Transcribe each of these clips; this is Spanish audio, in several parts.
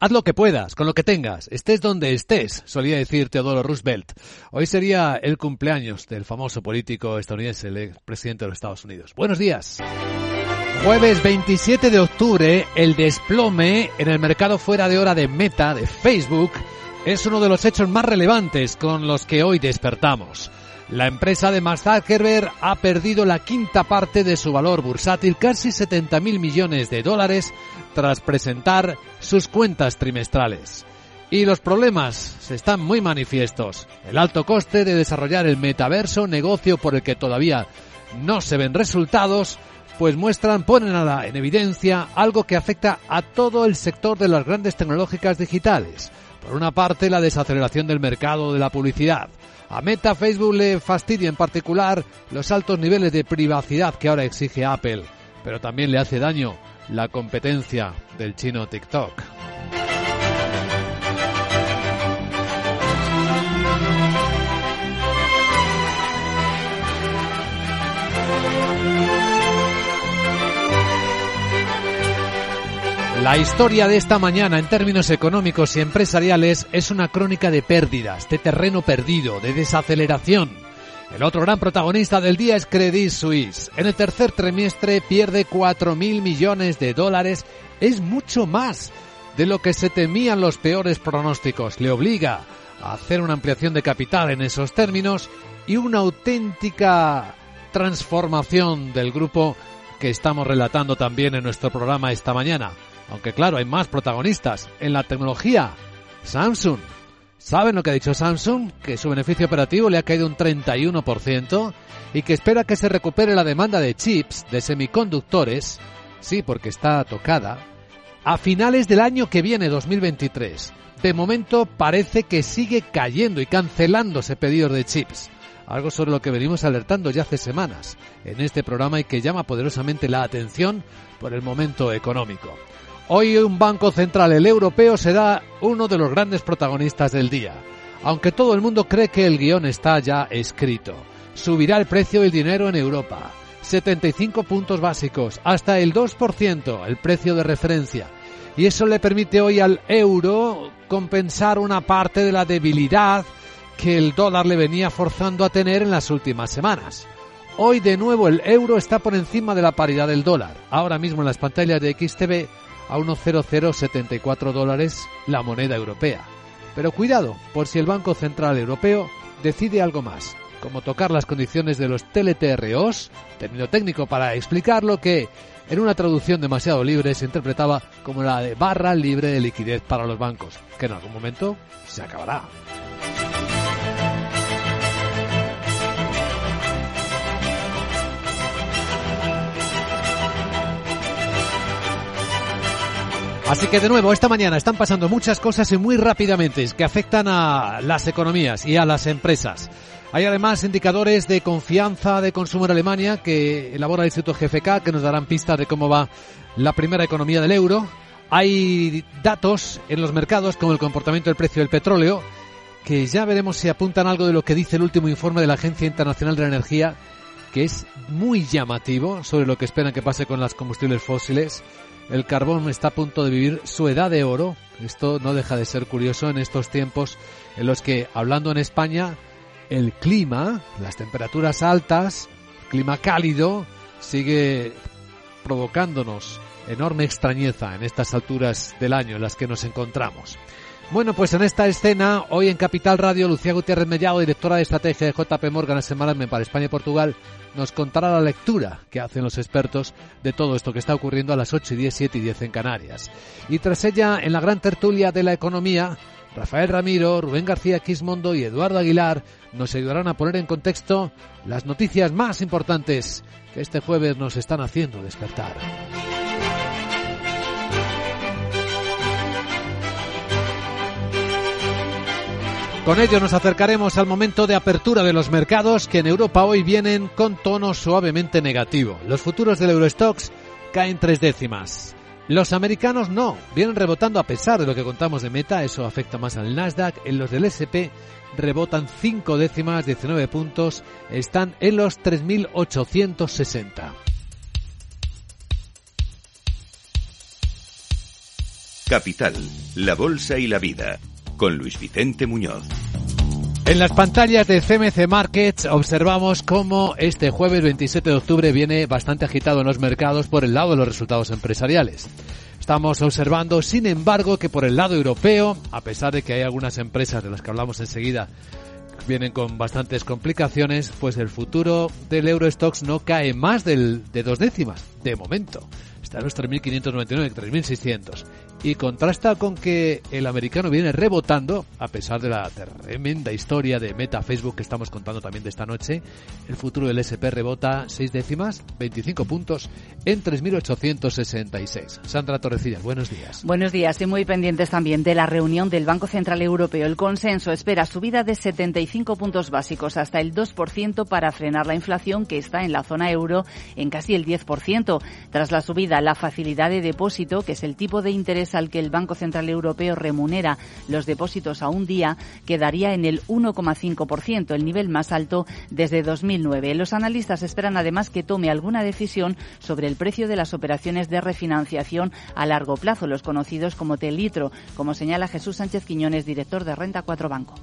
Haz lo que puedas, con lo que tengas, estés donde estés, solía decir Teodoro Roosevelt. Hoy sería el cumpleaños del famoso político estadounidense, el presidente de los Estados Unidos. Buenos días. Jueves 27 de octubre, el desplome en el mercado fuera de hora de Meta, de Facebook, es uno de los hechos más relevantes con los que hoy despertamos. La empresa de Mark Zuckerberg ha perdido la quinta parte de su valor bursátil, casi 70 mil millones de dólares, tras presentar sus cuentas trimestrales. Y los problemas se están muy manifiestos. El alto coste de desarrollar el metaverso, negocio por el que todavía no se ven resultados, pues muestran, ponen en evidencia algo que afecta a todo el sector de las grandes tecnológicas digitales. Por una parte, la desaceleración del mercado de la publicidad. A Meta Facebook le fastidia en particular los altos niveles de privacidad que ahora exige Apple, pero también le hace daño la competencia del chino TikTok. La historia de esta mañana en términos económicos y empresariales es una crónica de pérdidas, de terreno perdido, de desaceleración. El otro gran protagonista del día es Credit Suisse. En el tercer trimestre pierde 4.000 millones de dólares. Es mucho más de lo que se temían los peores pronósticos. Le obliga a hacer una ampliación de capital en esos términos y una auténtica transformación del grupo que estamos relatando también en nuestro programa esta mañana. Aunque claro, hay más protagonistas. En la tecnología, Samsung. ¿Saben lo que ha dicho Samsung? Que su beneficio operativo le ha caído un 31% y que espera que se recupere la demanda de chips, de semiconductores, sí, porque está tocada, a finales del año que viene, 2023. De momento parece que sigue cayendo y cancelándose pedidos de chips algo sobre lo que venimos alertando ya hace semanas en este programa y que llama poderosamente la atención por el momento económico. Hoy un banco central, el europeo, será uno de los grandes protagonistas del día. Aunque todo el mundo cree que el guion está ya escrito. Subirá el precio del dinero en Europa. 75 puntos básicos, hasta el 2%, el precio de referencia. Y eso le permite hoy al euro compensar una parte de la debilidad que el dólar le venía forzando a tener en las últimas semanas. Hoy de nuevo el euro está por encima de la paridad del dólar. Ahora mismo en las pantallas de XTV a 1,0074 dólares la moneda europea. Pero cuidado, por si el Banco Central Europeo decide algo más, como tocar las condiciones de los TLTROs, término técnico para explicarlo que en una traducción demasiado libre se interpretaba como la de barra libre de liquidez para los bancos, que en algún momento se acabará. Así que de nuevo, esta mañana están pasando muchas cosas y muy rápidamente que afectan a las economías y a las empresas. Hay además indicadores de confianza de consumo en Alemania que elabora el Instituto GFK que nos darán pistas de cómo va la primera economía del euro. Hay datos en los mercados como el comportamiento del precio del petróleo que ya veremos si apuntan algo de lo que dice el último informe de la Agencia Internacional de la Energía que es muy llamativo sobre lo que esperan que pase con las combustibles fósiles el carbón está a punto de vivir su edad de oro. Esto no deja de ser curioso en estos tiempos en los que, hablando en España, el clima, las temperaturas altas, clima cálido, sigue provocándonos enorme extrañeza en estas alturas del año en las que nos encontramos. Bueno, pues en esta escena, hoy en Capital Radio, Lucía Gutiérrez Mellado, directora de estrategia de JP Morgan Management para España y Portugal, nos contará la lectura que hacen los expertos de todo esto que está ocurriendo a las 8 y 10, 7 y 10 en Canarias. Y tras ella, en la gran tertulia de la economía, Rafael Ramiro, Rubén García Quismondo y Eduardo Aguilar nos ayudarán a poner en contexto las noticias más importantes que este jueves nos están haciendo despertar. Con ello nos acercaremos al momento de apertura de los mercados que en Europa hoy vienen con tono suavemente negativo. Los futuros del Eurostox caen tres décimas. Los americanos no, vienen rebotando a pesar de lo que contamos de meta, eso afecta más al Nasdaq. En los del SP rebotan cinco décimas, 19 puntos, están en los 3.860. Capital, la Bolsa y la Vida, con Luis Vicente Muñoz. En las pantallas de CMC Markets observamos cómo este jueves 27 de octubre viene bastante agitado en los mercados por el lado de los resultados empresariales. Estamos observando, sin embargo, que por el lado europeo, a pesar de que hay algunas empresas de las que hablamos enseguida vienen con bastantes complicaciones, pues el futuro del Eurostox no cae más del, de dos décimas, de momento. Está en los 3.599, 3.600 y contrasta con que el americano viene rebotando, a pesar de la tremenda historia de Meta Facebook que estamos contando también de esta noche. El futuro del SP rebota 6 décimas, 25 puntos, en 3.866. Sandra Torrecillas, buenos días. Buenos días y muy pendientes también de la reunión del Banco Central Europeo. El consenso espera subida de 75 puntos básicos hasta el 2% para frenar la inflación que está en la zona euro en casi el 10%. Tras la subida, la facilidad de depósito, que es el tipo de interés al que el Banco Central Europeo remunera los depósitos a un día quedaría en el 1,5%, el nivel más alto desde 2009. Los analistas esperan además que tome alguna decisión sobre el precio de las operaciones de refinanciación a largo plazo, los conocidos como Telitro, como señala Jesús Sánchez Quiñones, director de Renta 4 Banco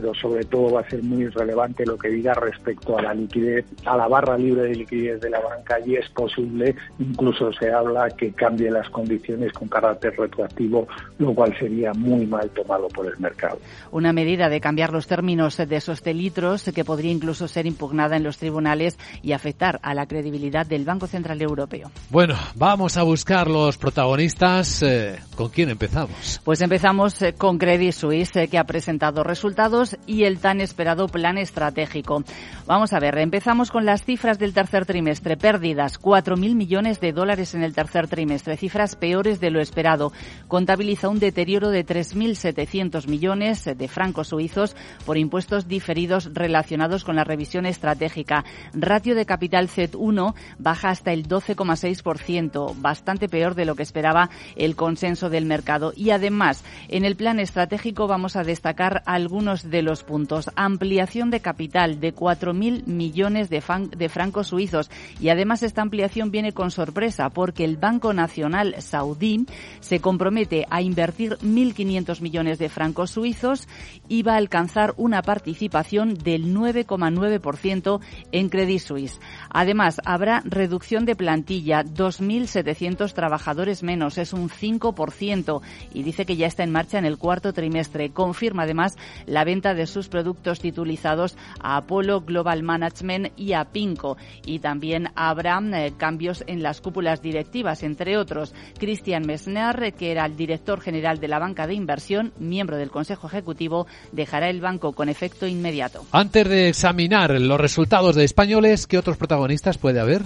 pero sobre todo va a ser muy relevante lo que diga respecto a la liquidez, a la barra libre de liquidez de la banca y es posible, incluso se habla que cambie las condiciones con carácter retroactivo, lo cual sería muy mal tomado por el mercado. Una medida de cambiar los términos de esos telitros que podría incluso ser impugnada en los tribunales y afectar a la credibilidad del Banco Central Europeo. Bueno, vamos a buscar los protagonistas. Eh, ¿Con quién empezamos? Pues empezamos eh, con Credit Suisse, eh, que ha presentado resultados y el tan esperado plan estratégico. Vamos a ver, empezamos con las cifras del tercer trimestre. Pérdidas, 4.000 millones de dólares en el tercer trimestre, cifras peores de lo esperado. Contabiliza un deterioro de 3.700 millones de francos suizos por impuestos diferidos relacionados con la revisión estratégica. Ratio de capital Z1 baja hasta el 12,6%, bastante peor de lo que esperaba el consenso del mercado. Y además, en el plan estratégico vamos a destacar algunos de los puntos. Ampliación de capital de 4.000 millones de, de francos suizos. Y además esta ampliación viene con sorpresa porque el Banco Nacional Saudí se compromete a invertir 1.500 millones de francos suizos y va a alcanzar una participación del 9,9% en Credit Suisse. Además, habrá reducción de plantilla, 2.700 trabajadores menos, es un 5% y dice que ya está en marcha en el cuarto trimestre. Confirma además la venta de sus productos titulizados a Apollo Global Management y a Pinco. Y también habrá eh, cambios en las cúpulas directivas, entre otros. Christian Messner, que era el director general de la banca de inversión, miembro del Consejo Ejecutivo, dejará el banco con efecto inmediato. Antes de examinar los resultados de españoles, ¿qué otros protagonistas puede haber?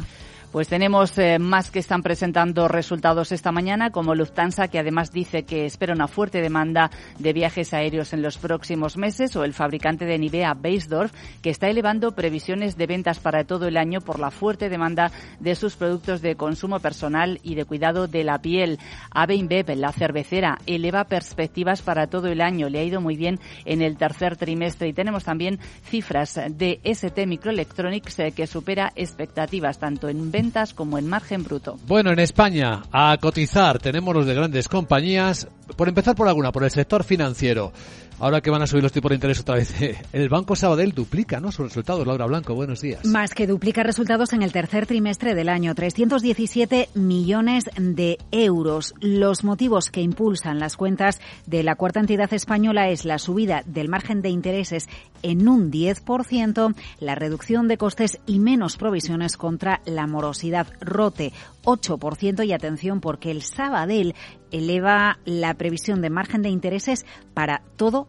Pues tenemos eh, más que están presentando resultados esta mañana, como Lufthansa, que además dice que espera una fuerte demanda de viajes aéreos en los próximos meses, o el fabricante de Nivea, Beisdorf, que está elevando previsiones de ventas para todo el año por la fuerte demanda de sus productos de consumo personal y de cuidado de la piel. AB InBev, la cervecera, eleva perspectivas para todo el año. Le ha ido muy bien en el tercer trimestre. Y tenemos también cifras de ST Microelectronics eh, que supera expectativas tanto en ventas como en margen bruto. Bueno, en España, a cotizar tenemos los de grandes compañías. Por empezar por alguna, por el sector financiero. Ahora que van a subir los tipos de interés otra vez, el Banco Sabadell duplica ¿no? sus resultados. Laura Blanco, buenos días. Más que duplica resultados en el tercer trimestre del año, 317 millones de euros. Los motivos que impulsan las cuentas de la cuarta entidad española es la subida del margen de intereses en un 10%, la reducción de costes y menos provisiones contra la morosidad. Rote 8% y atención porque el Sabadell eleva la previsión de margen de intereses para todo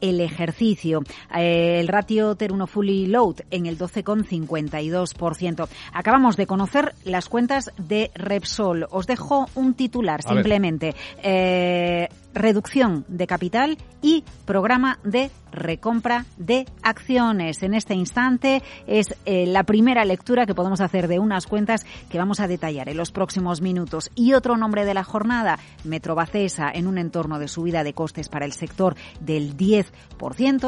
el ejercicio. Eh, el ratio Teruno Fully Load en el 12,52%. Acabamos de conocer las cuentas de Repsol. Os dejo un titular simplemente. Eh, reducción de capital y programa de recompra de acciones. En este instante es eh, la primera lectura que podemos hacer de unas cuentas que vamos a detallar en los próximos minutos. Y otro nombre de la jornada, Metrobacesa, en un entorno de subida de costes para el sector del 10%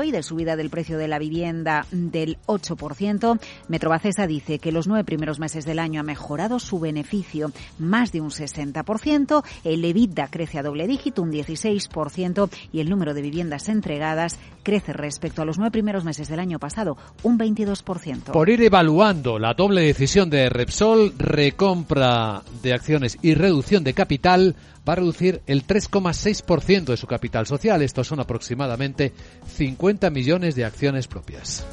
y de subida del precio de la vivienda del 8%. Metrobacesa dice que los nueve primeros meses del año ha mejorado su beneficio más de un 60%, el EBITDA crece a doble dígito, un 16%, y el número de viviendas entregadas crece respecto a los nueve primeros meses del año pasado, un 22%. Por ir evaluando la doble decisión de Repsol, recompra de acciones y reducción de capital, va a reducir el 3,6% de su capital social. Estos son aproximadamente 50 millones de acciones propias.